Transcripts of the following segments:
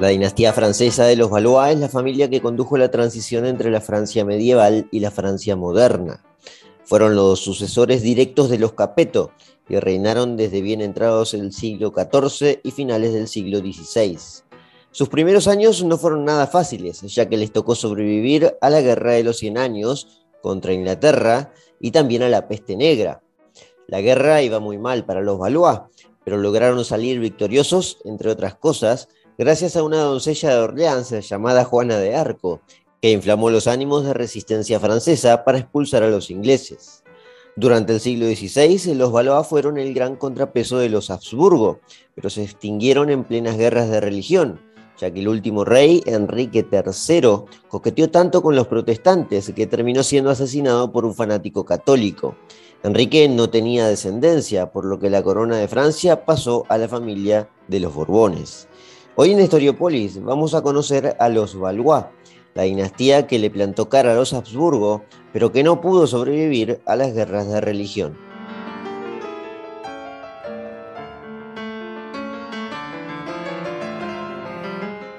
La dinastía francesa de los Valois es la familia que condujo la transición entre la Francia medieval y la Francia moderna. Fueron los sucesores directos de los Capeto y reinaron desde bien entrados el siglo XIV y finales del siglo XVI. Sus primeros años no fueron nada fáciles, ya que les tocó sobrevivir a la Guerra de los Cien Años contra Inglaterra y también a la peste negra. La guerra iba muy mal para los Valois, pero lograron salir victoriosos, entre otras cosas, gracias a una doncella de Orleans llamada Juana de Arco, que inflamó los ánimos de resistencia francesa para expulsar a los ingleses. Durante el siglo XVI, los Valois fueron el gran contrapeso de los Habsburgo, pero se extinguieron en plenas guerras de religión, ya que el último rey, Enrique III, coqueteó tanto con los protestantes que terminó siendo asesinado por un fanático católico. Enrique no tenía descendencia, por lo que la corona de Francia pasó a la familia de los Borbones. Hoy en Historiopolis vamos a conocer a los Valois, la dinastía que le plantó cara a los Habsburgo, pero que no pudo sobrevivir a las guerras de religión.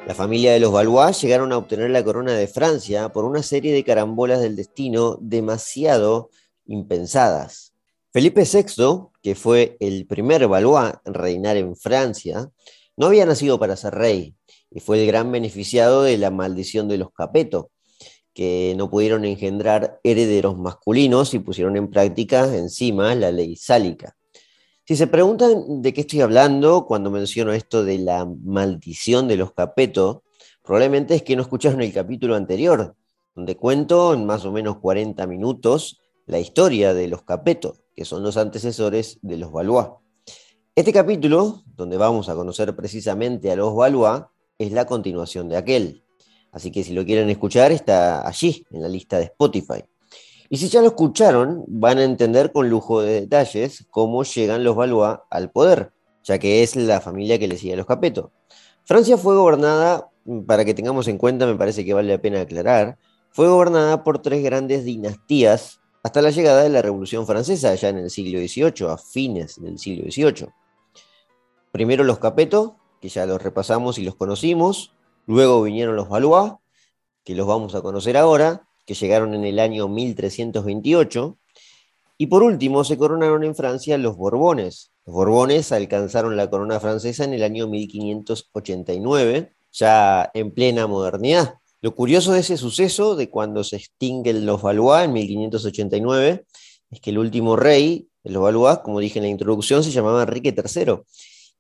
La familia de los Valois llegaron a obtener la corona de Francia por una serie de carambolas del destino demasiado impensadas. Felipe VI, que fue el primer Valois en reinar en Francia, no había nacido para ser rey y fue el gran beneficiado de la maldición de los Capeto, que no pudieron engendrar herederos masculinos y pusieron en práctica encima la ley sálica. Si se preguntan de qué estoy hablando cuando menciono esto de la maldición de los Capeto, probablemente es que no escucharon el capítulo anterior, donde cuento en más o menos 40 minutos la historia de los Capeto, que son los antecesores de los Valois. Este capítulo, donde vamos a conocer precisamente a los Valois, es la continuación de aquel. Así que si lo quieren escuchar, está allí, en la lista de Spotify. Y si ya lo escucharon, van a entender con lujo de detalles cómo llegan los Valois al poder, ya que es la familia que le sigue a los Capeto. Francia fue gobernada, para que tengamos en cuenta, me parece que vale la pena aclarar, fue gobernada por tres grandes dinastías hasta la llegada de la Revolución Francesa, ya en el siglo XVIII, a fines del siglo XVIII. Primero los Capeto, que ya los repasamos y los conocimos. Luego vinieron los Valois, que los vamos a conocer ahora, que llegaron en el año 1328. Y por último se coronaron en Francia los Borbones. Los Borbones alcanzaron la corona francesa en el año 1589, ya en plena modernidad. Lo curioso de ese suceso, de cuando se extinguen los Valois en 1589, es que el último rey de los Valois, como dije en la introducción, se llamaba Enrique III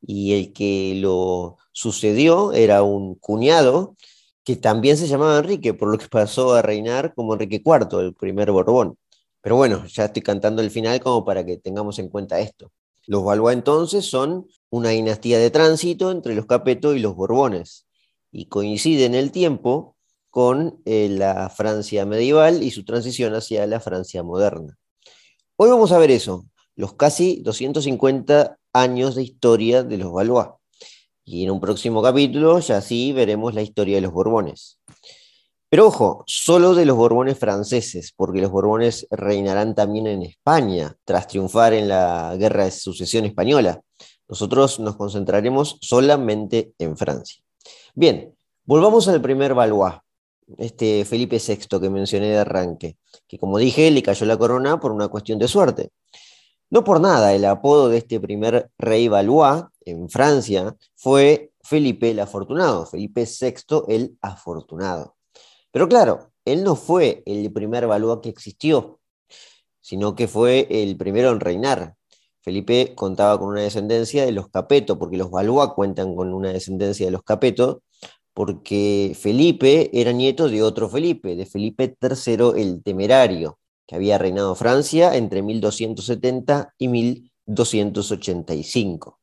y el que lo sucedió era un cuñado que también se llamaba Enrique, por lo que pasó a reinar como Enrique IV, el primer Borbón. Pero bueno, ya estoy cantando el final como para que tengamos en cuenta esto. Los Valois entonces son una dinastía de tránsito entre los Capeto y los Borbones, y coincide en el tiempo con eh, la Francia medieval y su transición hacia la Francia moderna. Hoy vamos a ver eso, los casi 250 años de historia de los Valois. Y en un próximo capítulo ya sí veremos la historia de los Borbones. Pero ojo, solo de los Borbones franceses, porque los Borbones reinarán también en España tras triunfar en la Guerra de Sucesión Española. Nosotros nos concentraremos solamente en Francia. Bien, volvamos al primer Valois, este Felipe VI que mencioné de arranque, que como dije le cayó la corona por una cuestión de suerte. No por nada, el apodo de este primer rey Valois en Francia fue Felipe el Afortunado, Felipe VI el Afortunado. Pero claro, él no fue el primer Valois que existió, sino que fue el primero en reinar. Felipe contaba con una descendencia de los Capeto, porque los Valois cuentan con una descendencia de los Capeto, porque Felipe era nieto de otro Felipe, de Felipe III el Temerario que había reinado Francia entre 1270 y 1285.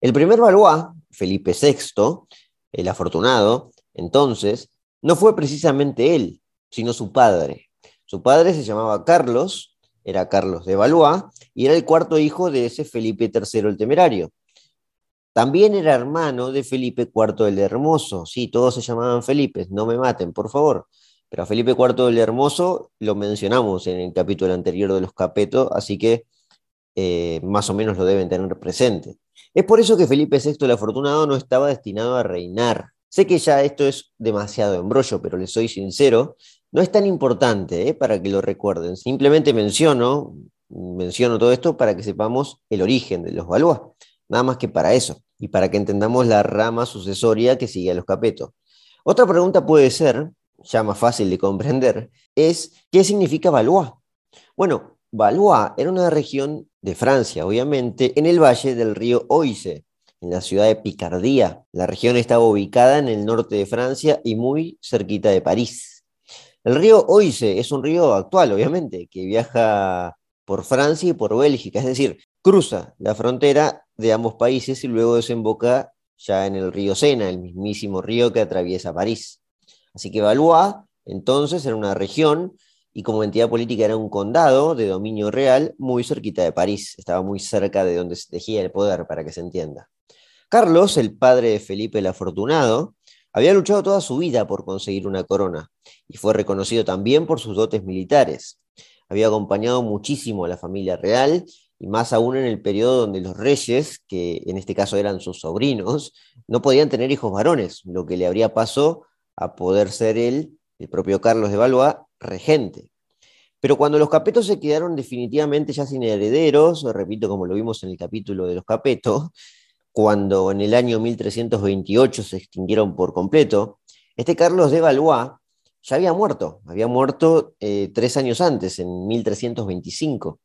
El primer Valois, Felipe VI, el afortunado, entonces, no fue precisamente él, sino su padre. Su padre se llamaba Carlos, era Carlos de Valois, y era el cuarto hijo de ese Felipe III el Temerario. También era hermano de Felipe IV el Hermoso. Sí, todos se llamaban Felipe, no me maten, por favor. Pero a Felipe IV el Hermoso lo mencionamos en el capítulo anterior de los Capetos, así que eh, más o menos lo deben tener presente. Es por eso que Felipe VI el Afortunado no estaba destinado a reinar, Sé que ya esto es demasiado embrollo, pero les soy sincero, no es tan importante ¿eh? para que lo recuerden. Simplemente menciono, menciono todo esto para que sepamos el origen de los Valois, nada más que para eso, y para que entendamos la rama sucesoria que sigue a los Capeto. Otra pregunta puede ser, ya más fácil de comprender, es ¿qué significa Valois? Bueno, Valois era una región de Francia, obviamente, en el valle del río Oise, en la ciudad de Picardía. La región estaba ubicada en el norte de Francia y muy cerquita de París. El río Oise es un río actual, obviamente, que viaja por Francia y por Bélgica, es decir, cruza la frontera de ambos países y luego desemboca ya en el río Sena, el mismísimo río que atraviesa París. Así que Valois entonces era una región y como entidad política era un condado de dominio real muy cerquita de París, estaba muy cerca de donde se tejía el poder, para que se entienda. Carlos, el padre de Felipe el Afortunado, había luchado toda su vida por conseguir una corona y fue reconocido también por sus dotes militares. Había acompañado muchísimo a la familia real y más aún en el periodo donde los reyes, que en este caso eran sus sobrinos, no podían tener hijos varones, lo que le habría pasado a poder ser él, el propio Carlos de Valois, regente. Pero cuando los capetos se quedaron definitivamente ya sin herederos, repito como lo vimos en el capítulo de los capetos, cuando en el año 1328 se extinguieron por completo, este Carlos de Valois ya había muerto, había muerto eh, tres años antes, en 1325.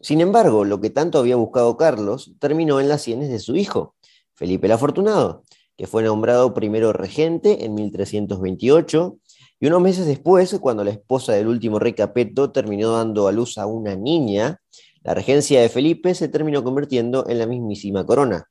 Sin embargo, lo que tanto había buscado Carlos terminó en las sienes de su hijo, Felipe el Afortunado, que fue nombrado primero regente en 1328 y unos meses después, cuando la esposa del último rey Capeto terminó dando a luz a una niña, la regencia de Felipe se terminó convirtiendo en la mismísima corona.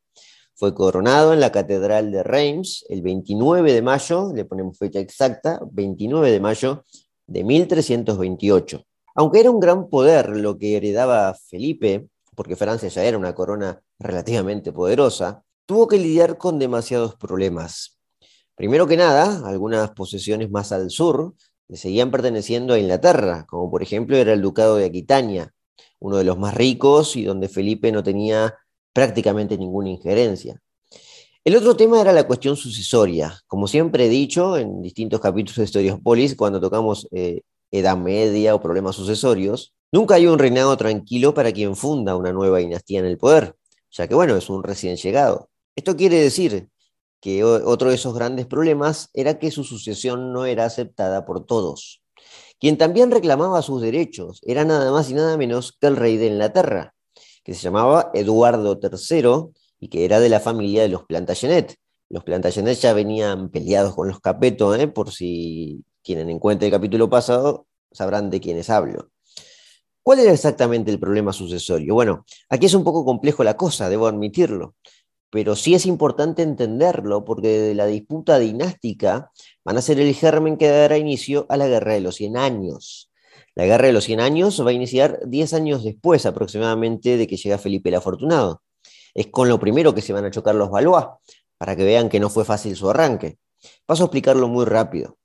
Fue coronado en la Catedral de Reims el 29 de mayo, le ponemos fecha exacta, 29 de mayo de 1328. Aunque era un gran poder lo que heredaba Felipe, porque Francia ya era una corona relativamente poderosa, tuvo que lidiar con demasiados problemas. Primero que nada, algunas posesiones más al sur le seguían perteneciendo a Inglaterra, como por ejemplo era el Ducado de Aquitania, uno de los más ricos y donde Felipe no tenía prácticamente ninguna injerencia. El otro tema era la cuestión sucesoria. Como siempre he dicho en distintos capítulos de Historiopolis, cuando tocamos eh, Edad Media o problemas sucesorios, nunca hay un reinado tranquilo para quien funda una nueva dinastía en el poder, ya que, bueno, es un recién llegado. Esto quiere decir que otro de esos grandes problemas era que su sucesión no era aceptada por todos. Quien también reclamaba sus derechos era nada más y nada menos que el rey de Inglaterra, que se llamaba Eduardo III y que era de la familia de los Plantagenet. Los Plantagenet ya venían peleados con los Capeto, ¿eh? por si tienen en cuenta el capítulo pasado, sabrán de quiénes hablo. ¿Cuál era exactamente el problema sucesorio? Bueno, aquí es un poco complejo la cosa, debo admitirlo, pero sí es importante entenderlo porque de la disputa dinástica van a ser el germen que dará inicio a la Guerra de los 100 Años. La Guerra de los 100 Años va a iniciar 10 años después aproximadamente de que llega Felipe el Afortunado. Es con lo primero que se van a chocar los Valois, para que vean que no fue fácil su arranque. Paso a explicarlo muy rápido.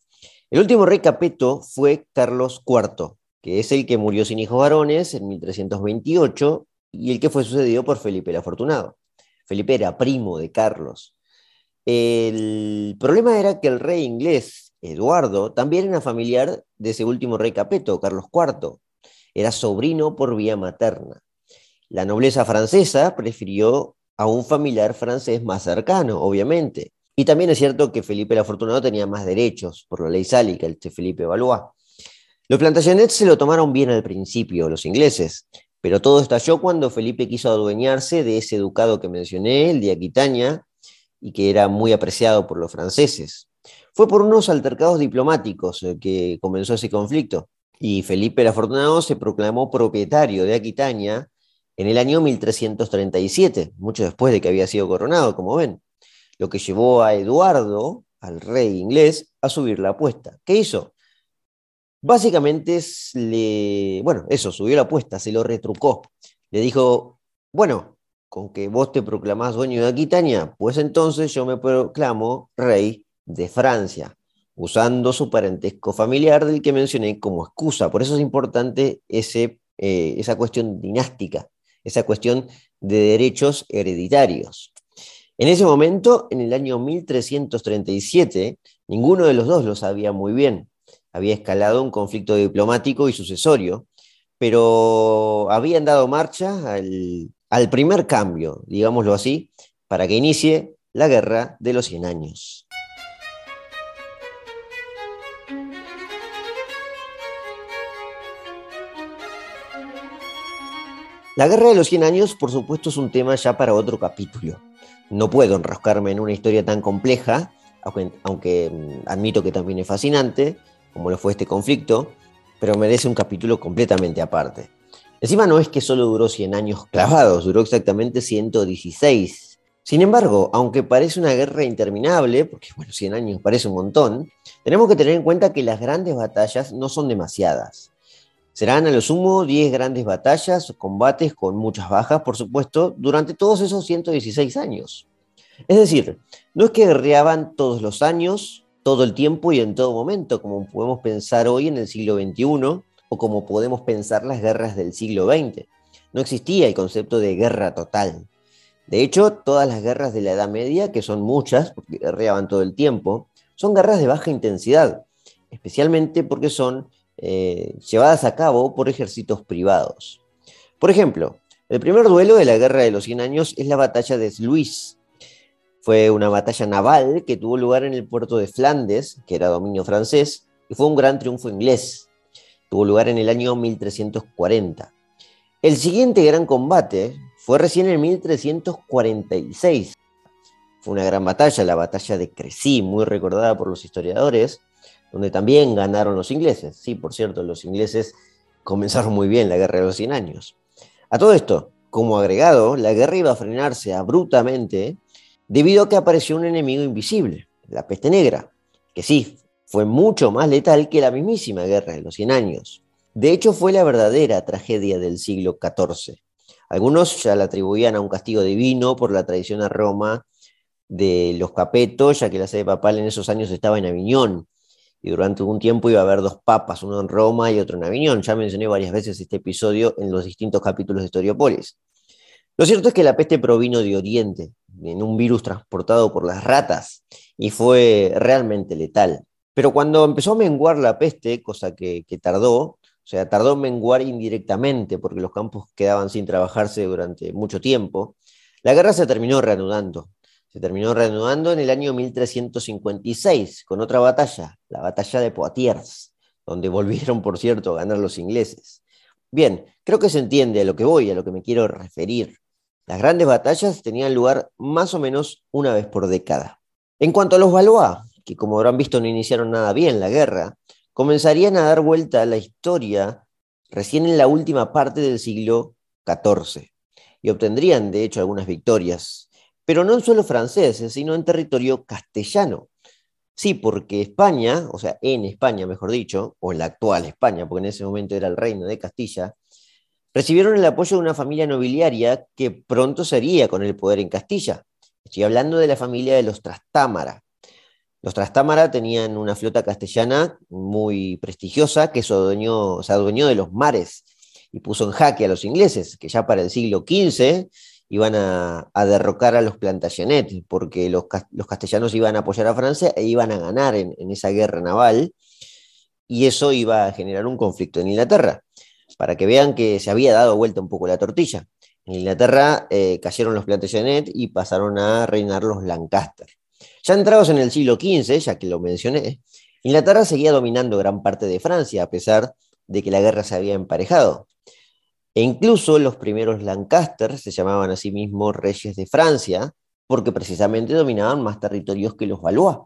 El último rey capeto fue Carlos IV, que es el que murió sin hijos varones en 1328 y el que fue sucedido por Felipe el Afortunado. Felipe era primo de Carlos. El problema era que el rey inglés, Eduardo, también era familiar de ese último rey capeto, Carlos IV. Era sobrino por vía materna. La nobleza francesa prefirió a un familiar francés más cercano, obviamente. Y también es cierto que Felipe el Afortunado tenía más derechos por la ley sálica, el Felipe Valois. Los Plantagenets se lo tomaron bien al principio, los ingleses, pero todo estalló cuando Felipe quiso adueñarse de ese ducado que mencioné, el de Aquitania, y que era muy apreciado por los franceses. Fue por unos altercados diplomáticos eh, que comenzó ese conflicto, y Felipe el Afortunado se proclamó propietario de Aquitania en el año 1337, mucho después de que había sido coronado, como ven, lo que llevó a Eduardo, al rey inglés, a subir la apuesta. ¿Qué hizo? Básicamente, le, bueno, eso, subió la apuesta, se lo retrucó. Le dijo, bueno, con que vos te proclamás dueño de Aquitania, pues entonces yo me proclamo rey de Francia, usando su parentesco familiar del que mencioné como excusa. Por eso es importante eh, esa cuestión dinástica esa cuestión de derechos hereditarios. En ese momento, en el año 1337, ninguno de los dos lo sabía muy bien. Había escalado un conflicto diplomático y sucesorio, pero habían dado marcha al, al primer cambio, digámoslo así, para que inicie la Guerra de los Cien Años. La Guerra de los Cien Años, por supuesto, es un tema ya para otro capítulo. No puedo enroscarme en una historia tan compleja, aunque, mm, admito que también es fascinante, como lo fue este conflicto, pero merece un capítulo completamente aparte. Encima no es que solo duró 100 años clavados, duró exactamente 116. Sin embargo, aunque parece una guerra interminable, porque bueno, 100 años parece un montón, tenemos que tener en cuenta que las grandes batallas no son demasiadas. Serán a lo sumo 10 grandes batallas, combates con muchas bajas, por supuesto, durante todos esos 116 años. Es decir, no es que guerreaban todos los años, todo el tiempo y en todo momento, como podemos pensar hoy en el siglo XXI o como podemos pensar las guerras del siglo XX. No existía el concepto de guerra total. De hecho, todas las guerras de la Edad Media, que son muchas, porque guerreaban todo el tiempo, son guerras de baja intensidad, especialmente porque son eh, llevadas a cabo por ejércitos privados. Por ejemplo, el primer duelo de la Guerra de los Cien Años es la batalla de Sluis. Fue una batalla naval que tuvo lugar en el puerto de Flandes, que era dominio francés, y fue un gran triunfo inglés. Tuvo lugar en el año 1340. El siguiente gran combate fue recién en 1346. Fue una gran batalla, la batalla de Crecy, muy recordada por los historiadores, donde también ganaron los ingleses. Sí, por cierto, los ingleses comenzaron muy bien la guerra de los 100 años. A todo esto, como agregado, la guerra iba a frenarse abruptamente debido a que apareció un enemigo invisible, la peste negra, que sí, fue mucho más letal que la mismísima guerra de los 100 años. De hecho, fue la verdadera tragedia del siglo XIV. Algunos ya la atribuían a un castigo divino por la traición a Roma de los capetos, ya que la sede papal en esos años estaba en Aviñón, y durante un tiempo iba a haber dos papas, uno en Roma y otro en Aviñón. Ya mencioné varias veces este episodio en los distintos capítulos de Historiopolis. Lo cierto es que la peste provino de Oriente, en un virus transportado por las ratas, y fue realmente letal. Pero cuando empezó a menguar la peste, cosa que, tardó, o sea, tardó en menguar indirectamente porque los campos quedaban sin trabajarse durante mucho tiempo, la guerra se terminó reanudando se terminó reanudando en el año 1356 con otra batalla, la batalla de Poitiers, donde volvieron, por cierto, a ganar los ingleses. Bien, creo que se entiende a lo que voy, a lo que me quiero referir. Las grandes batallas tenían lugar más o menos una vez por década. En cuanto a los Valois, que como habrán visto no iniciaron nada bien la guerra, comenzarían a dar vuelta a la historia recién en la última parte del siglo XIV y obtendrían de hecho algunas victorias pero no en suelo francés, sino en territorio castellano. Sí, porque España, o sea, en España, mejor dicho, o en la actual España, porque en ese momento era el reino de Castilla, recibieron el apoyo de una familia nobiliaria que pronto sería con el poder en Castilla. Estoy hablando de la familia de los Trastámara. Los Trastámara tenían una flota castellana muy prestigiosa que se adueñó, de los mares y puso en jaque a los ingleses, que ya para el siglo XV iban a, derrocar a los Plantagenet, porque los, castellanos iban a apoyar a Francia e iban a ganar en, esa guerra naval, y eso iba a generar un conflicto en Inglaterra, para que vean que se había dado vuelta un poco la tortilla. En Inglaterra eh, cayeron los Plantagenet y pasaron a reinar los Lancaster. Ya entrados en el siglo XV, ya que lo mencioné, Inglaterra seguía dominando gran parte de Francia, a pesar de que la guerra se había emparejado. E incluso los primeros Lancaster se llamaban a sí mismos reyes de Francia, porque precisamente dominaban más territorios que los Valois.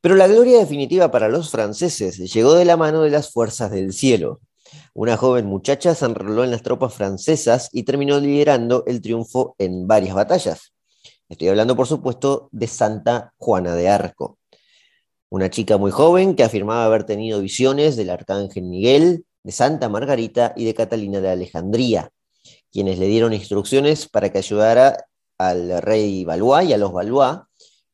Pero la gloria definitiva para los franceses llegó de la mano de las fuerzas del cielo. Una joven muchacha se enroló en las tropas francesas y terminó liderando el triunfo en varias batallas. Estoy hablando, por supuesto, de Santa Juana de Arco. Una chica muy joven que afirmaba haber tenido visiones del arcángel Miguel, de Santa Margarita y de Catalina de Alejandría, quienes le dieron instrucciones para que ayudara al rey Valois y a los Valois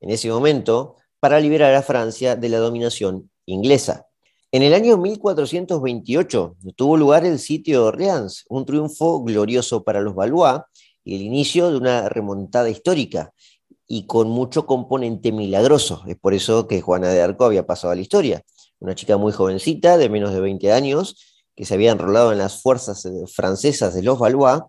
en ese momento para liberar a Francia de la dominación inglesa. En el año 1428 tuvo lugar el sitio de Orleans, un triunfo glorioso para los Valois y el inicio de una remontada histórica, y con mucho componente milagroso. Es por eso que Juana de Arco había pasado a la historia. Una chica muy jovencita, de menos de 20 años, que se había enrolado en las fuerzas eh, francesas de los Valois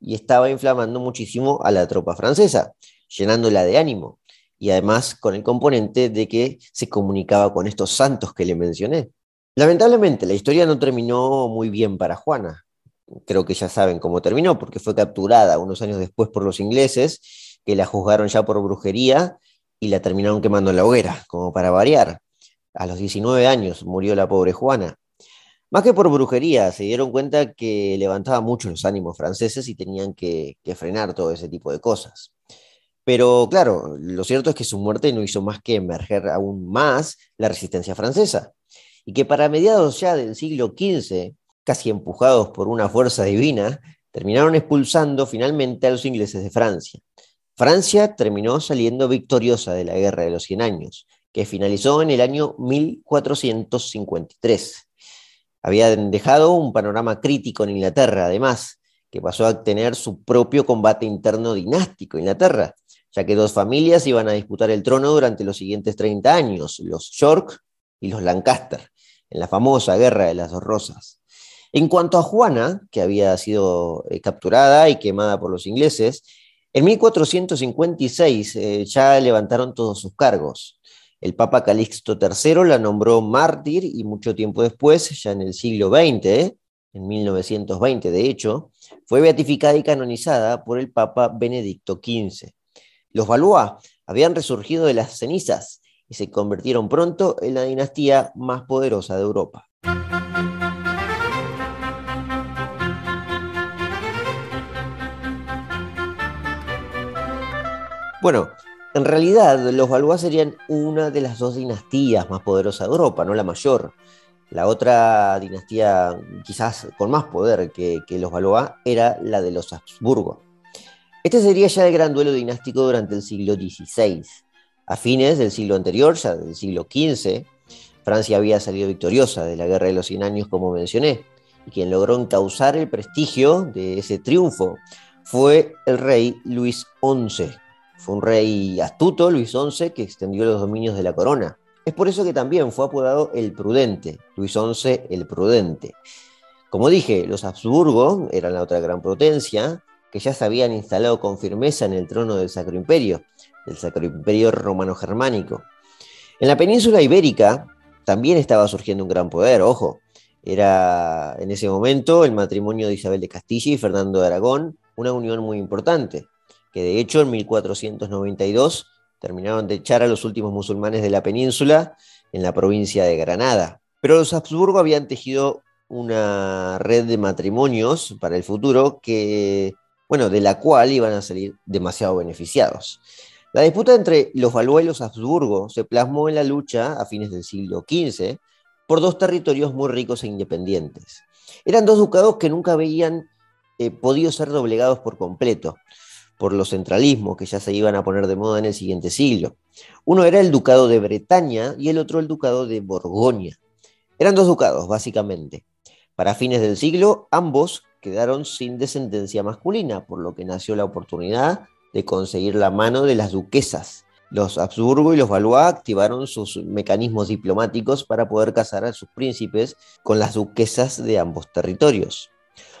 y estaba inflamando muchísimo a la tropa francesa, llenándola de ánimo. Y además con el componente de que se comunicaba con estos santos que le mencioné. Lamentablemente, la historia no terminó muy bien para Juana. Creo que ya saben cómo terminó, porque fue capturada unos años después por los ingleses que la juzgaron ya por brujería y la terminaron quemando en la hoguera, como para variar. A los 19 años murió la pobre Juana. Más que por brujería, se dieron cuenta que levantaba mucho los ánimos franceses y tenían que, que frenar todo ese tipo de cosas. Pero claro, lo cierto es que su muerte no hizo más que emerger aún más la resistencia francesa, y que para mediados ya del siglo XV, casi empujados por una fuerza divina, terminaron expulsando finalmente a los ingleses de Francia. Francia terminó saliendo victoriosa de la Guerra de los Cien Años, que finalizó en el año 1453. Habían dejado un panorama crítico en Inglaterra, además, que pasó a tener su propio combate interno dinástico en Inglaterra, ya que dos familias iban a disputar el trono durante los siguientes 30 años, los York y los Lancaster, en la famosa Guerra de las Dos Rosas. En cuanto a Juana, que había sido eh, capturada y quemada por los ingleses, en 1456 eh, ya levantaron todos sus cargos. El Papa Calixto III la nombró mártir y mucho tiempo después, ya en el siglo XX, en 1920 de hecho, fue beatificada y canonizada por el Papa Benedicto XV. Los Valois habían resurgido de las cenizas y se convirtieron pronto en la dinastía más poderosa de Europa. Bueno, en realidad los Valois serían una de las dos dinastías más poderosas de Europa, no la mayor. La otra dinastía quizás con más poder que, los Valois era la de los Habsburgo. Este sería ya el gran duelo dinástico durante el siglo XVI. A fines del siglo anterior, ya del siglo XV, Francia había salido victoriosa de la Guerra de los Cien Años, como mencioné, y quien logró encauzar el prestigio de ese triunfo fue el rey Luis XI, fue un rey astuto, Luis XI, que extendió los dominios de la corona. Es por eso que también fue apodado el Prudente, Luis XI el Prudente. Como dije, los Habsburgo eran la otra gran potencia, que ya se habían instalado con firmeza en el trono del Sacro Imperio, del Sacro Imperio romano-germánico. En la península ibérica también estaba surgiendo un gran poder, ojo. Era en ese momento el matrimonio de Isabel de Castilla y Fernando de Aragón, una unión muy importante que de hecho en 1492 terminaron de echar a los últimos musulmanes de la península en la provincia de Granada. Pero los Habsburgo habían tejido una red de matrimonios para el futuro que, bueno, de la cual iban a salir demasiado beneficiados. La disputa entre los Valois y los Habsburgo se plasmó en la lucha a fines del siglo XV por dos territorios muy ricos e independientes. Eran dos ducados que nunca habían eh, podido ser doblegados por completo por los centralismos que ya se iban a poner de moda en el siguiente siglo. Uno era el ducado de Bretaña y el otro el ducado de Borgoña. Eran dos ducados, básicamente. Para fines del siglo, ambos quedaron sin descendencia masculina, por lo que nació la oportunidad de conseguir la mano de las duquesas. Los Habsburgo y los Valois activaron sus mecanismos diplomáticos para poder casar a sus príncipes con las duquesas de ambos territorios.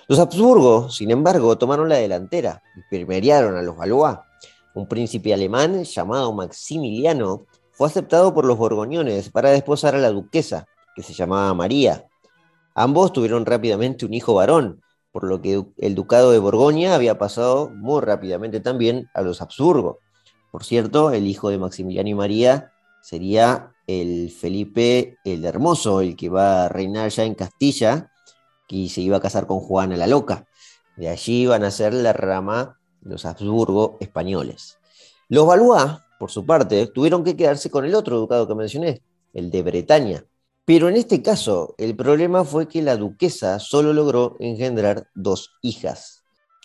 Los Habsburgo, sin embargo, tomaron la delantera y primeriaron a los Valois. Un príncipe alemán llamado Maximiliano fue aceptado por los borgoñones para desposar a la duquesa, que se llamaba María. Ambos tuvieron rápidamente un hijo varón, por lo que el ducado de Borgoña había pasado muy rápidamente también a los Habsburgo. Por cierto, el hijo de Maximiliano y María sería el Felipe el Hermoso, el que va a reinar ya en Castilla que se iba a casar con Juana la Loca. De allí iban a ser la rama de los Habsburgo españoles. Los Valois, por su parte, tuvieron que quedarse con el otro ducado que mencioné, el de Bretaña. Pero en este caso, el problema fue que la duquesa solo logró engendrar dos hijas.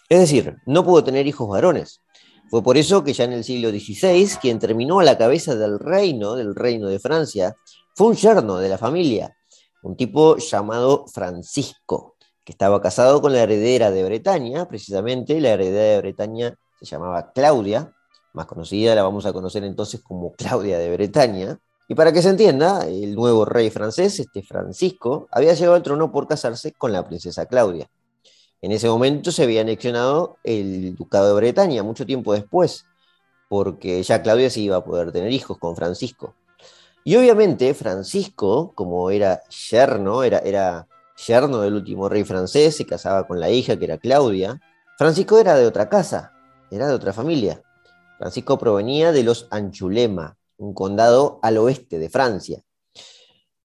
Es decir, no pudo tener hijos varones. Fue por eso que ya en el siglo XVI, quien terminó a la cabeza del reino, del reino de Francia, fue un yerno de la familia, un tipo llamado Francisco, que estaba casado con la heredera de Bretaña, precisamente la heredera de Bretaña se llamaba Claudia, más conocida la vamos a conocer entonces como Claudia de Bretaña. Y para que se entienda, el nuevo rey francés, este Francisco, había llegado al trono por casarse con la princesa Claudia. En ese momento se había anexionado el ducado de Bretaña, mucho tiempo después, porque ya Claudia sí iba a poder tener hijos con Francisco. Y obviamente Francisco, como era yerno, era, era yerno del último rey francés, se casaba con la hija que era Claudia, Francisco era de otra casa, era de otra familia. Francisco provenía de los Anchulema, un condado al oeste de Francia.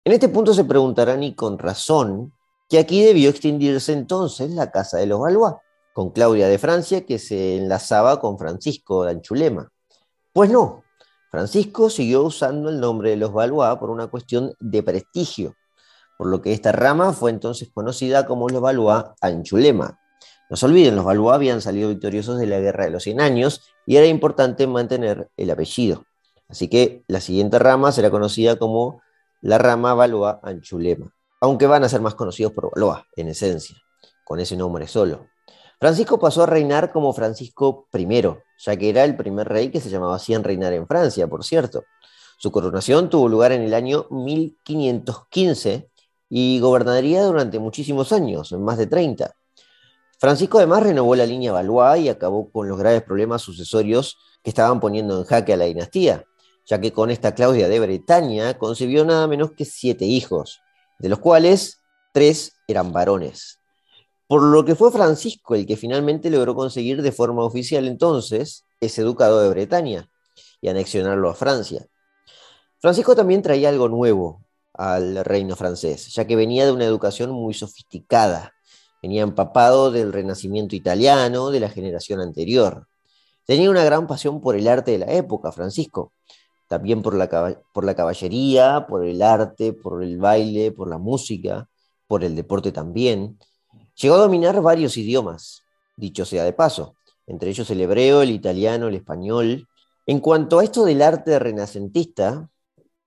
En este punto se preguntarán, y con razón, que aquí debió extinguirse entonces la casa de los Valois, con Claudia de Francia, que se enlazaba con Francisco de Anchulema. Pues no, Francisco siguió usando el nombre de los Valois por una cuestión de prestigio, por lo que esta rama fue entonces conocida como los Valois Anchulema, no se olviden, los Valois habían salido victoriosos de la Guerra de los 100 Años y era importante mantener el apellido. Así que la siguiente rama será conocida como la rama Valois Anchulema, aunque van a ser más conocidos por Valois, en esencia, con ese nombre solo. Francisco pasó a reinar como Francisco I, ya que era el primer rey que se llamaba así en reinar en Francia, por cierto. Su coronación tuvo lugar en el año 1515 y gobernaría durante muchísimos años, más de 30. Francisco además renovó la línea Valois y acabó con los graves problemas sucesorios que estaban poniendo en jaque a la dinastía, ya que con esta Claudia de Bretaña concibió nada menos que siete hijos, de los cuales tres eran varones. Por lo que fue Francisco el que finalmente logró conseguir de forma oficial entonces ese ducado de Bretaña y anexionarlo a Francia. Francisco también traía algo nuevo al reino francés, ya que venía de una educación muy sofisticada, venía empapado del renacimiento italiano de la generación anterior. Tenía una gran pasión por el arte de la época, Francisco, también por la, por la caballería, por el arte, por el baile, por la música, por el deporte también. Llegó a dominar varios idiomas, dicho sea de paso, entre ellos el hebreo, el italiano, el español. En cuanto a esto del arte renacentista,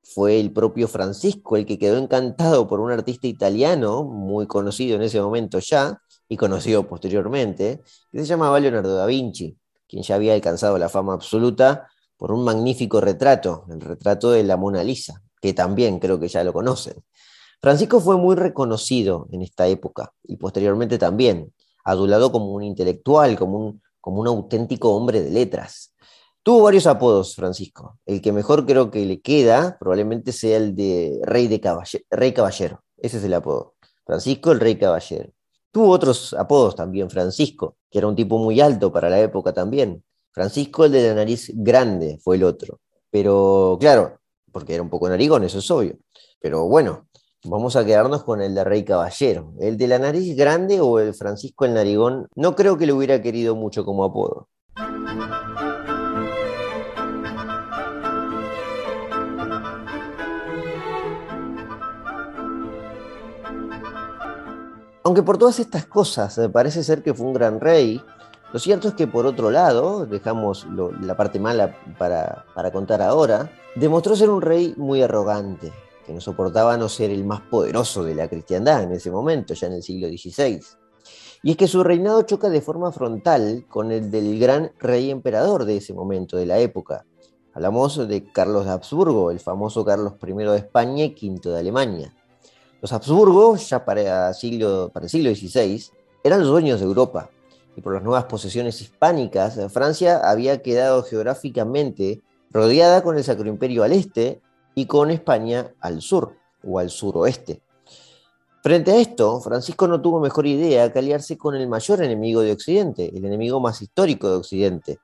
fue el propio Francisco el que quedó encantado por un artista italiano, muy conocido en ese momento ya, y conocido posteriormente, que se llamaba Leonardo da Vinci, quien ya había alcanzado la fama absoluta por un magnífico retrato, el retrato de la Mona Lisa, que también creo que ya lo conocen. Francisco fue muy reconocido en esta época y posteriormente también, adulado como un intelectual, como un, como un auténtico hombre de letras. Tuvo varios apodos, Francisco. El que mejor creo que le queda probablemente sea el de Rey, de Caballero, Rey Caballero. Ese es el apodo. Francisco el Rey Caballero. Tuvo otros apodos también, Francisco, que era un tipo muy alto para la época también. Francisco el de la nariz grande fue el otro. Pero claro, porque era un poco narigón, eso es obvio. Pero bueno, vamos a quedarnos con el de Rey Caballero. El de la nariz grande o el Francisco el narigón, no creo que lo hubiera querido mucho como apodo. Aunque por todas estas cosas eh, parece ser que fue un gran rey, lo cierto es que por otro lado, dejamos la parte mala para, contar ahora, demostró ser un rey muy arrogante, que no soportaba no ser el más poderoso de la cristiandad en ese momento, ya en el siglo XVI. Y es que su reinado choca de forma frontal con el del gran rey emperador de ese momento, de la época. Hablamos de Carlos de Habsburgo, el famoso Carlos I de España y V de Alemania. Los Habsburgos, ya para el siglo XVI, eran los dueños de Europa, y por las nuevas posesiones hispánicas, Francia había quedado geográficamente rodeada con el Sacro Imperio al este y con España al sur o al suroeste. Frente a esto, Francisco no tuvo mejor idea que aliarse con el mayor enemigo de Occidente, el enemigo más histórico de Occidente,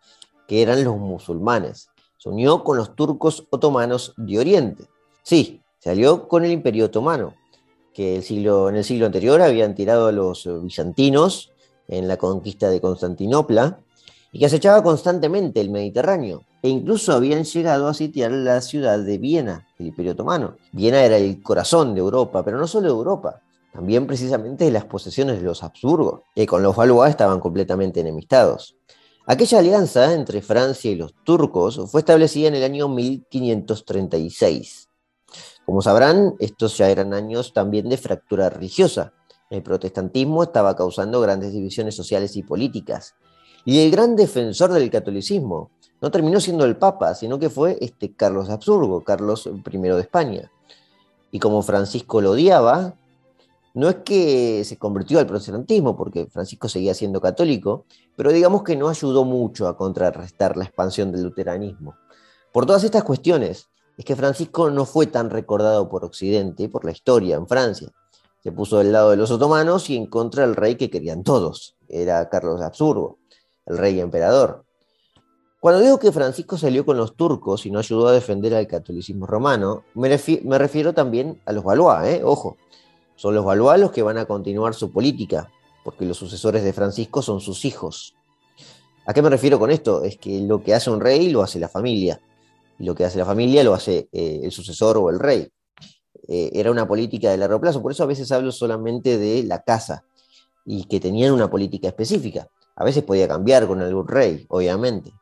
que eran los musulmanes. Se unió con los turcos otomanos de Oriente. Sí, se alió con el Imperio Otomano, que en el siglo anterior habían tirado a los bizantinos en la conquista de Constantinopla y que acechaba constantemente el Mediterráneo, e incluso habían llegado a sitiar la ciudad de Viena, el Imperio Otomano. Viena era el corazón de Europa, pero no solo de Europa, también precisamente de las posesiones de los Habsburgo, que con los Valois estaban completamente enemistados. Aquella alianza entre Francia y los turcos fue establecida en el año 1536 como sabrán, estos ya eran años también de fractura religiosa. El protestantismo estaba causando grandes divisiones sociales y políticas. Y el gran defensor del catolicismo, no terminó siendo el Papa, sino que fue este Carlos Absurgo, Carlos I de España. Y como Francisco lo odiaba, no es que se convirtió al protestantismo, porque Francisco seguía siendo católico, pero digamos que no ayudó mucho a contrarrestar la expansión del luteranismo. Por todas estas cuestiones, es que Francisco no fue tan recordado por Occidente, por la historia en Francia. Se puso del lado de los otomanos y en contra del rey que querían todos. Era Carlos Absurgo, el rey emperador. Cuando digo que Francisco salió con los turcos y no ayudó a defender al catolicismo romano, me, refiero también a los Valois, ¿eh? ojo. Son los Valois los que van a continuar su política, porque los sucesores de Francisco son sus hijos. ¿A qué me refiero con esto? Es que lo que hace un rey lo hace la familia, y lo que hace la familia lo hace eh, el sucesor o el rey. Eh, era una política de largo plazo, por eso a veces hablo solamente de la casa, y que tenían una política específica. A veces podía cambiar con algún rey, obviamente.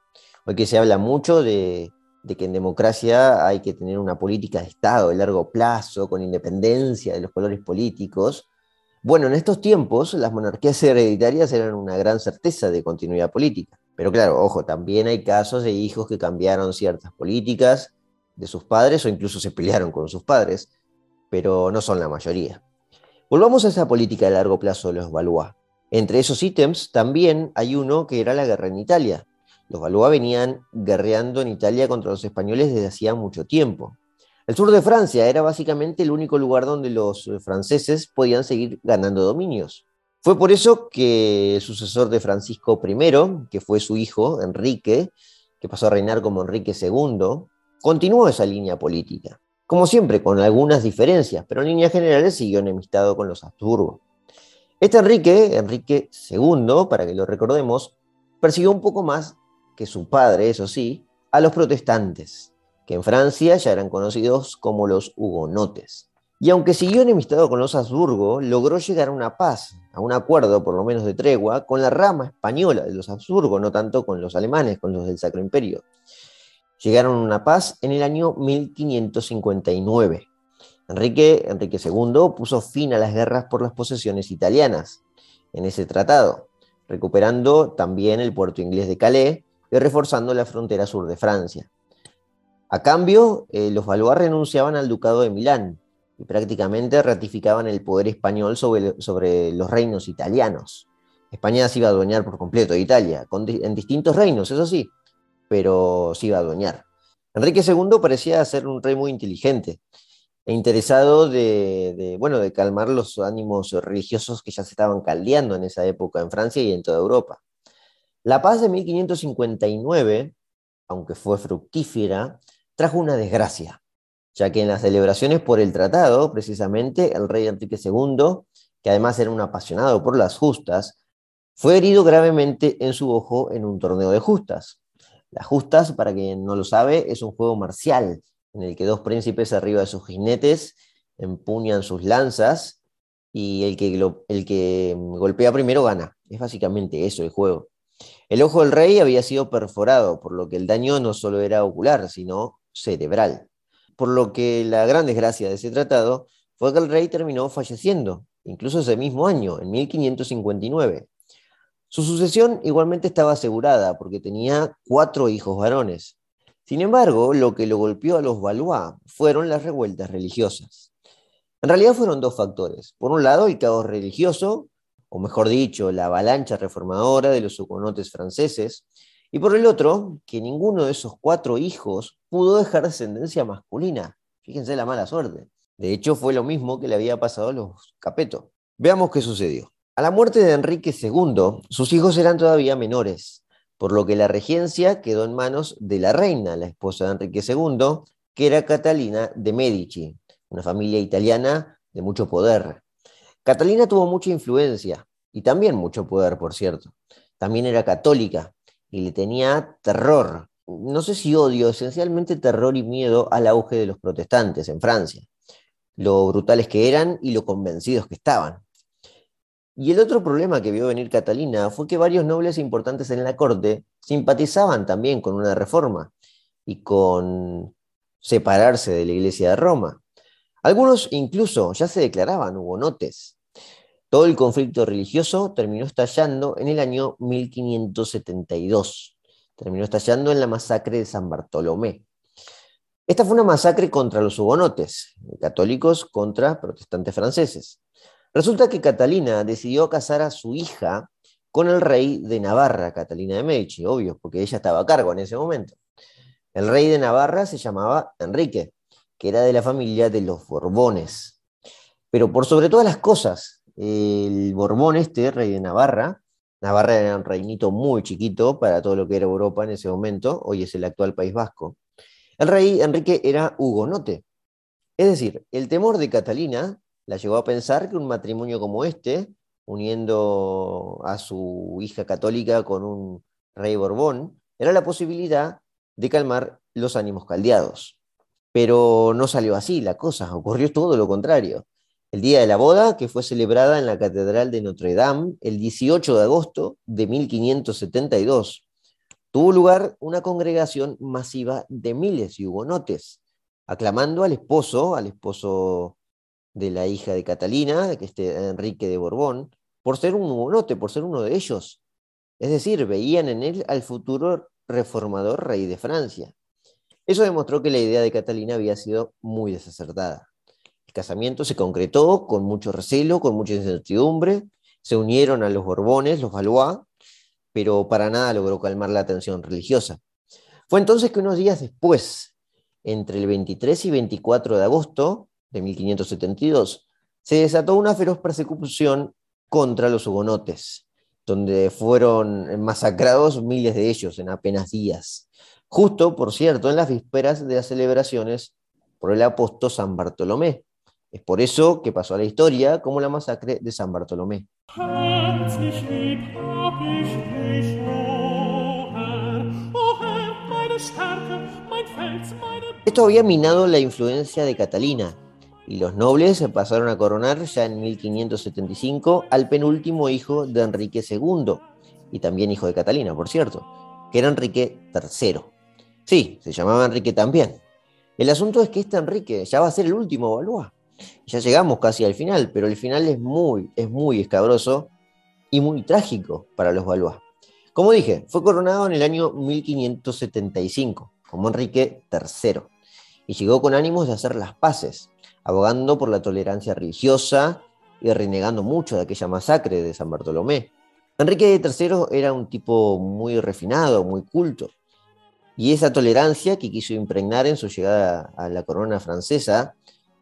Hoy que se habla mucho de, de que en democracia hay que tener una política de Estado de largo plazo, con independencia de los colores políticos. Bueno, en estos tiempos las monarquías hereditarias eran una gran certeza de continuidad política. Pero claro, ojo, también hay casos de hijos que cambiaron ciertas políticas de sus padres o incluso se pelearon con sus padres, pero no son la mayoría. Volvamos a esa política de largo plazo de los Valois. Entre esos ítems también hay uno que era la guerra en Italia, los Valois venían guerreando en Italia contra los españoles desde hacía mucho tiempo. El sur de Francia era básicamente el único lugar donde los franceses podían seguir ganando dominios. Fue por eso que el sucesor de Francisco I, que fue su hijo, Enrique, que pasó a reinar como Enrique II, continuó esa línea política. Como siempre, con algunas diferencias, pero en líneas generales siguió enemistado con los Habsburgo. Este Enrique, Enrique II, para que lo recordemos, persiguió un poco más que su padre, eso sí, a los protestantes, que en Francia ya eran conocidos como los hugonotes. Y aunque siguió enemistado con los Habsburgo, logró llegar a una paz, a un acuerdo por lo menos de tregua, con la rama española de los Habsburgo, no tanto con los alemanes, con los del Sacro Imperio. Llegaron a una paz en el año 1559. Enrique, Enrique II puso fin a las guerras por las posesiones italianas en ese tratado, recuperando también el puerto inglés de Calais y reforzando la frontera sur de Francia. A cambio, eh, los Valois renunciaban al ducado de Milán y prácticamente ratificaban el poder español sobre, sobre los reinos italianos. España se iba a adueñar por completo de Italia, en distintos reinos, eso sí, pero se iba a adueñar. Enrique II parecía ser un rey muy inteligente e interesado de, bueno, de calmar los ánimos religiosos que ya se estaban caldeando en esa época en Francia y en toda Europa. La paz de 1559, aunque fue fructífera, trajo una desgracia, ya que en las celebraciones por el tratado, precisamente, el rey Enrique II, que además era un apasionado por las justas, fue herido gravemente en su ojo en un torneo de justas. Las justas, para quien no lo sabe, es un juego marcial en el que dos príncipes arriba de sus jinetes empuñan sus lanzas y el que, el que golpea primero gana. Es básicamente eso el juego. El ojo del rey había sido perforado, por lo que el daño no solo era ocular, sino cerebral. Por lo que la gran desgracia de ese tratado fue que el rey terminó falleciendo, incluso ese mismo año, en 1559. Su sucesión igualmente estaba asegurada porque tenía cuatro hijos varones. Sin embargo, lo que lo golpeó a los Valois fueron las revueltas religiosas. En realidad fueron dos factores. Por un lado, el caos religioso, o mejor dicho, la avalancha reformadora de los hugonotes franceses, y por el otro, que ninguno de esos cuatro hijos pudo dejar descendencia masculina. Fíjense la mala suerte. De hecho, fue lo mismo que le había pasado a los Capeto. Veamos qué sucedió. A la muerte de Enrique II, sus hijos eran todavía menores, por lo que la regencia quedó en manos de la reina, la esposa de Enrique II, que era Catalina de Medici, una familia italiana de mucho poder. Catalina tuvo mucha influencia y también mucho poder, por cierto. También era católica y le tenía terror, no sé si odio, esencialmente terror y miedo al auge de los protestantes en Francia, lo brutales que eran y lo convencidos que estaban. Y el otro problema que vio venir Catalina fue que varios nobles importantes en la corte simpatizaban también con una reforma y con separarse de la Iglesia de Roma. Algunos incluso ya se declaraban hugonotes. Todo el conflicto religioso terminó estallando en el año 1572, terminó estallando en la masacre de San Bartolomé. Esta fue una masacre contra los hugonotes, católicos contra protestantes franceses. Resulta que Catalina decidió casar a su hija con el rey de Navarra, Catalina de Medici, obvio, porque ella estaba a cargo en ese momento. El rey de Navarra se llamaba Enrique, que era de la familia de los Borbones. Pero por sobre todas las cosas, el Borbón este, rey de Navarra, Navarra era un reinito muy chiquito para todo lo que era Europa en ese momento, hoy es el actual País Vasco. El rey Enrique era hugonote. Es decir, el temor de Catalina la llevó a pensar que un matrimonio como este, uniendo a su hija católica con un rey Borbón, era la posibilidad de calmar los ánimos caldeados. Pero no salió así la cosa, ocurrió todo lo contrario. El día de la boda, que fue celebrada en la Catedral de Notre Dame el 18 de agosto de 1572, tuvo lugar una congregación masiva de miles de hugonotes, aclamando al esposo, al esposo de la hija de Catalina, que este Enrique de Borbón, por ser un hugonote, por ser uno de ellos. Es decir, veían en él al futuro reformador rey de Francia. Eso demostró que la idea de Catalina había sido muy desacertada. El casamiento se concretó con mucho recelo, con mucha incertidumbre. Se unieron a los Borbones, los Valois, pero para nada logró calmar la tensión religiosa. Fue entonces que unos días después, entre el 23 y 24 de agosto de 1572, se desató una feroz persecución contra los hugonotes, donde fueron masacrados miles de ellos en apenas días. Justo, por cierto, en las vísperas de las celebraciones por el apóstol San Bartolomé. Es por eso que pasó a la historia como la masacre de San Bartolomé. Esto había minado la influencia de Catalina, y los nobles se pasaron a coronar ya en 1575 al penúltimo hijo de Enrique II, y también hijo de Catalina, por cierto, que era Enrique III. Sí, se llamaba Enrique también. El asunto es que este Enrique ya va a ser el último Valois. Ya llegamos casi al final, pero el final es muy, es muy escabroso y muy trágico para los Valois. Como dije, fue coronado en el año 1575 como Enrique III y llegó con ánimos de hacer las paces, abogando por la tolerancia religiosa y renegando mucho de aquella masacre de San Bartolomé. Enrique III era un tipo muy refinado, muy culto, y esa tolerancia que quiso impregnar en su llegada a la corona francesa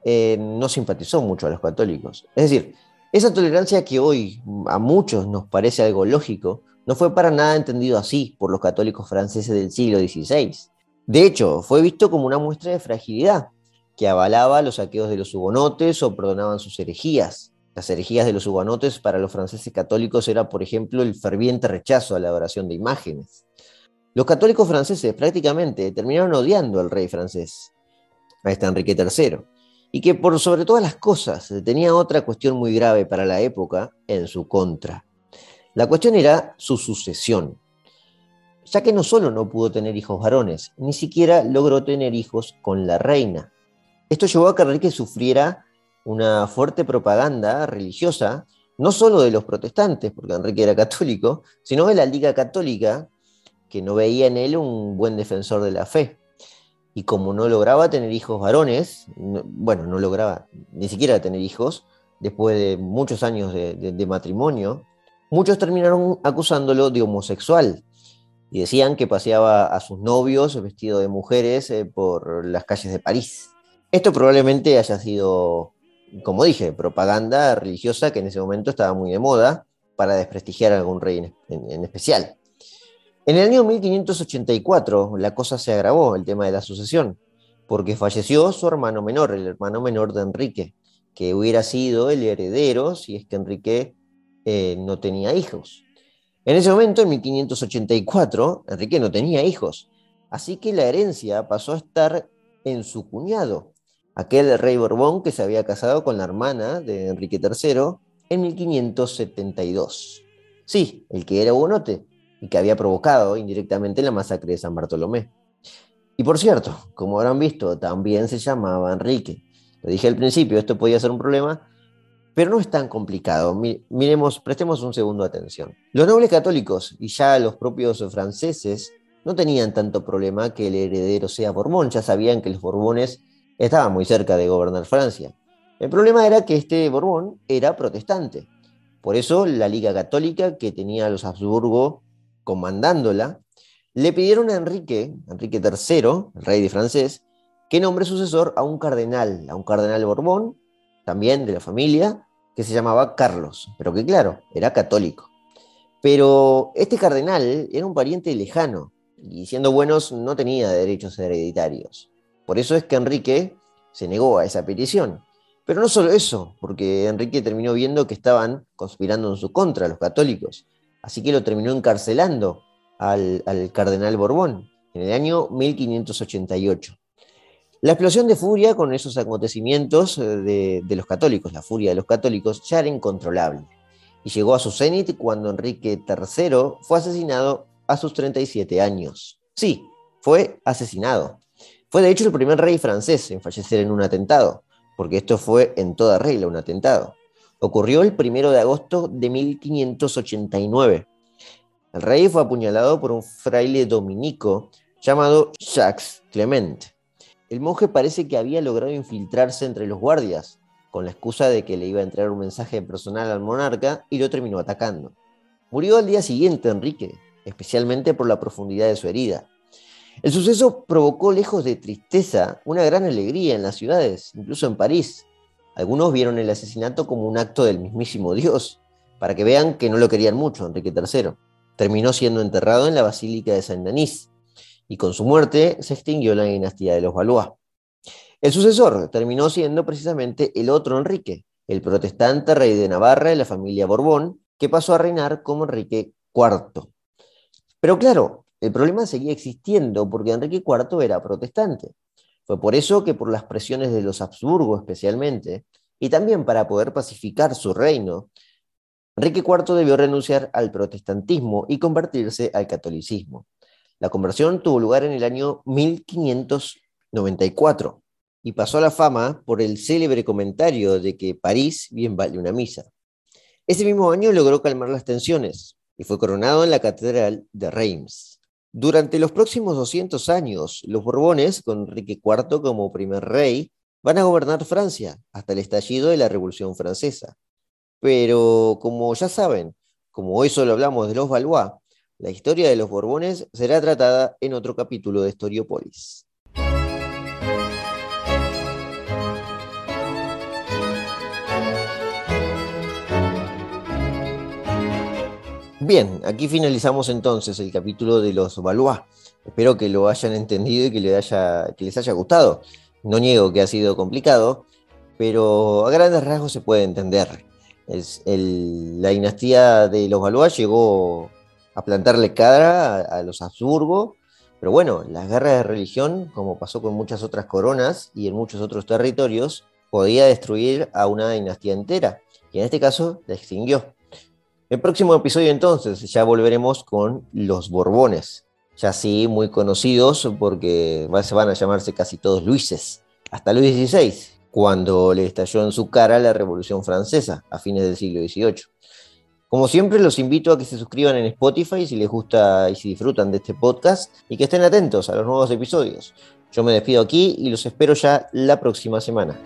eh, no simpatizó mucho a los católicos. Es decir, esa tolerancia que hoy a muchos nos parece algo lógico, no fue para nada entendido así por los católicos franceses del siglo XVI. De hecho, fue visto como una muestra de fragilidad, que avalaba los saqueos de los hugonotes o perdonaban sus herejías. Las herejías de los hugonotes para los franceses católicos era, por ejemplo, el ferviente rechazo a la adoración de imágenes. Los católicos franceses prácticamente terminaron odiando al rey francés, a este Enrique III, y que por sobre todas las cosas tenía otra cuestión muy grave para la época en su contra. La cuestión era su sucesión, ya que no solo no pudo tener hijos varones, ni siquiera logró tener hijos con la reina. Esto llevó a que Enrique sufriera una fuerte propaganda religiosa, no solo de los protestantes, porque Enrique era católico, sino de la Liga Católica, que no veía en él un buen defensor de la fe. Y como no lograba tener hijos varones, bueno, no lograba ni siquiera tener hijos, después de muchos años de, matrimonio, muchos terminaron acusándolo de homosexual y decían que paseaba a sus novios vestido de mujeres eh, por las calles de París. Esto probablemente haya sido, como dije, propaganda religiosa que en ese momento estaba muy de moda para desprestigiar a algún rey en especial. En el año 1584 la cosa se agravó, el tema de la sucesión, porque falleció su hermano menor, el hermano menor de Enrique, que hubiera sido el heredero si es que Enrique eh, no tenía hijos. En ese momento, en 1584, Enrique no tenía hijos, así que la herencia pasó a estar en su cuñado, aquel rey Borbón que se había casado con la hermana de Enrique III en 1572. Sí, el que era bonote y que había provocado indirectamente la masacre de San Bartolomé. Y por cierto, como habrán visto, también se llamaba Enrique. Lo dije al principio, esto podía ser un problema, pero no es tan complicado. Miremos, prestemos un segundo atención. Los nobles católicos y ya los propios franceses no tenían tanto problema que el heredero sea Borbón, ya sabían que los Borbones estaban muy cerca de gobernar Francia. El problema era que este Borbón era protestante. Por eso la Liga Católica, que tenía a los Habsburgo comandándola, le pidieron a Enrique, Enrique III, el rey de francés, que nombre sucesor a un cardenal, a un cardenal Borbón, también de la familia, que se llamaba Carlos, pero que claro, era católico. Pero este cardenal era un pariente lejano y siendo buenos no tenía derechos hereditarios. Por eso es que Enrique se negó a esa petición. Pero no solo eso, porque Enrique terminó viendo que estaban conspirando en su contra los católicos, así que lo terminó encarcelando al, cardenal Borbón en el año 1588. La explosión de furia con esos acontecimientos eh, de, los católicos, la furia de los católicos, ya era incontrolable. Y llegó a su cenit cuando Enrique III fue asesinado a sus 37 años. Sí, fue asesinado. Fue de hecho el primer rey francés en fallecer en un atentado, porque esto fue en toda regla un atentado. Ocurrió el primero de agosto de 1589 el rey fue apuñalado por un fraile dominico llamado Jacques Clement. El monje parece que había logrado infiltrarse entre los guardias, con la excusa de que le iba a entregar un mensaje personal al monarca y lo terminó atacando. Murió al día siguiente Enrique, especialmente por la profundidad de su herida. El suceso provocó, lejos de tristeza, una gran alegría en las ciudades, incluso en París. Algunos vieron el asesinato como un acto del mismísimo Dios, para que vean que no lo querían mucho Enrique III terminó siendo enterrado en la Basílica de Saint-Denis, y con su muerte se extinguió la dinastía de los Valois. El sucesor terminó siendo precisamente el otro Enrique, el protestante rey de Navarra de la familia Borbón, que pasó a reinar como Enrique IV. Pero claro, el problema seguía existiendo porque Enrique IV era protestante. Fue por eso que por las presiones de los Habsburgo especialmente, y también para poder pacificar su reino, Enrique IV debió renunciar al protestantismo y convertirse al catolicismo. La conversión tuvo lugar en el año 1594 y pasó a la fama por el célebre comentario de que París bien vale una misa. Ese mismo año logró calmar las tensiones y fue coronado en la Catedral de Reims. Durante los próximos 200 años, los Borbones, con Enrique IV como primer rey, van a gobernar Francia hasta el estallido de la Revolución Francesa. Pero como ya saben, como hoy solo hablamos de los Valois, la historia de los Borbones será tratada en otro capítulo de Historiopolis. Bien, aquí finalizamos entonces el capítulo de los Valois. Espero que lo hayan entendido y que les haya, gustado. No niego que ha sido complicado, pero a grandes rasgos se puede entender la dinastía de los Valois llegó a plantarle cara a, los Habsburgo, pero bueno, las guerras de religión, como pasó con muchas otras coronas y en muchos otros territorios, podía destruir a una dinastía entera, y en este caso la extinguió. El próximo episodio entonces ya volveremos con los Borbones, ya sí muy conocidos porque se van a llamarse casi todos Luises, hasta Luis XVI, cuando le estalló en su cara la Revolución Francesa a fines del siglo XVIII. Como siempre, los invito a que se suscriban en Spotify si les gusta y si disfrutan de este podcast y que estén atentos a los nuevos episodios. Yo me despido aquí y los espero ya la próxima semana.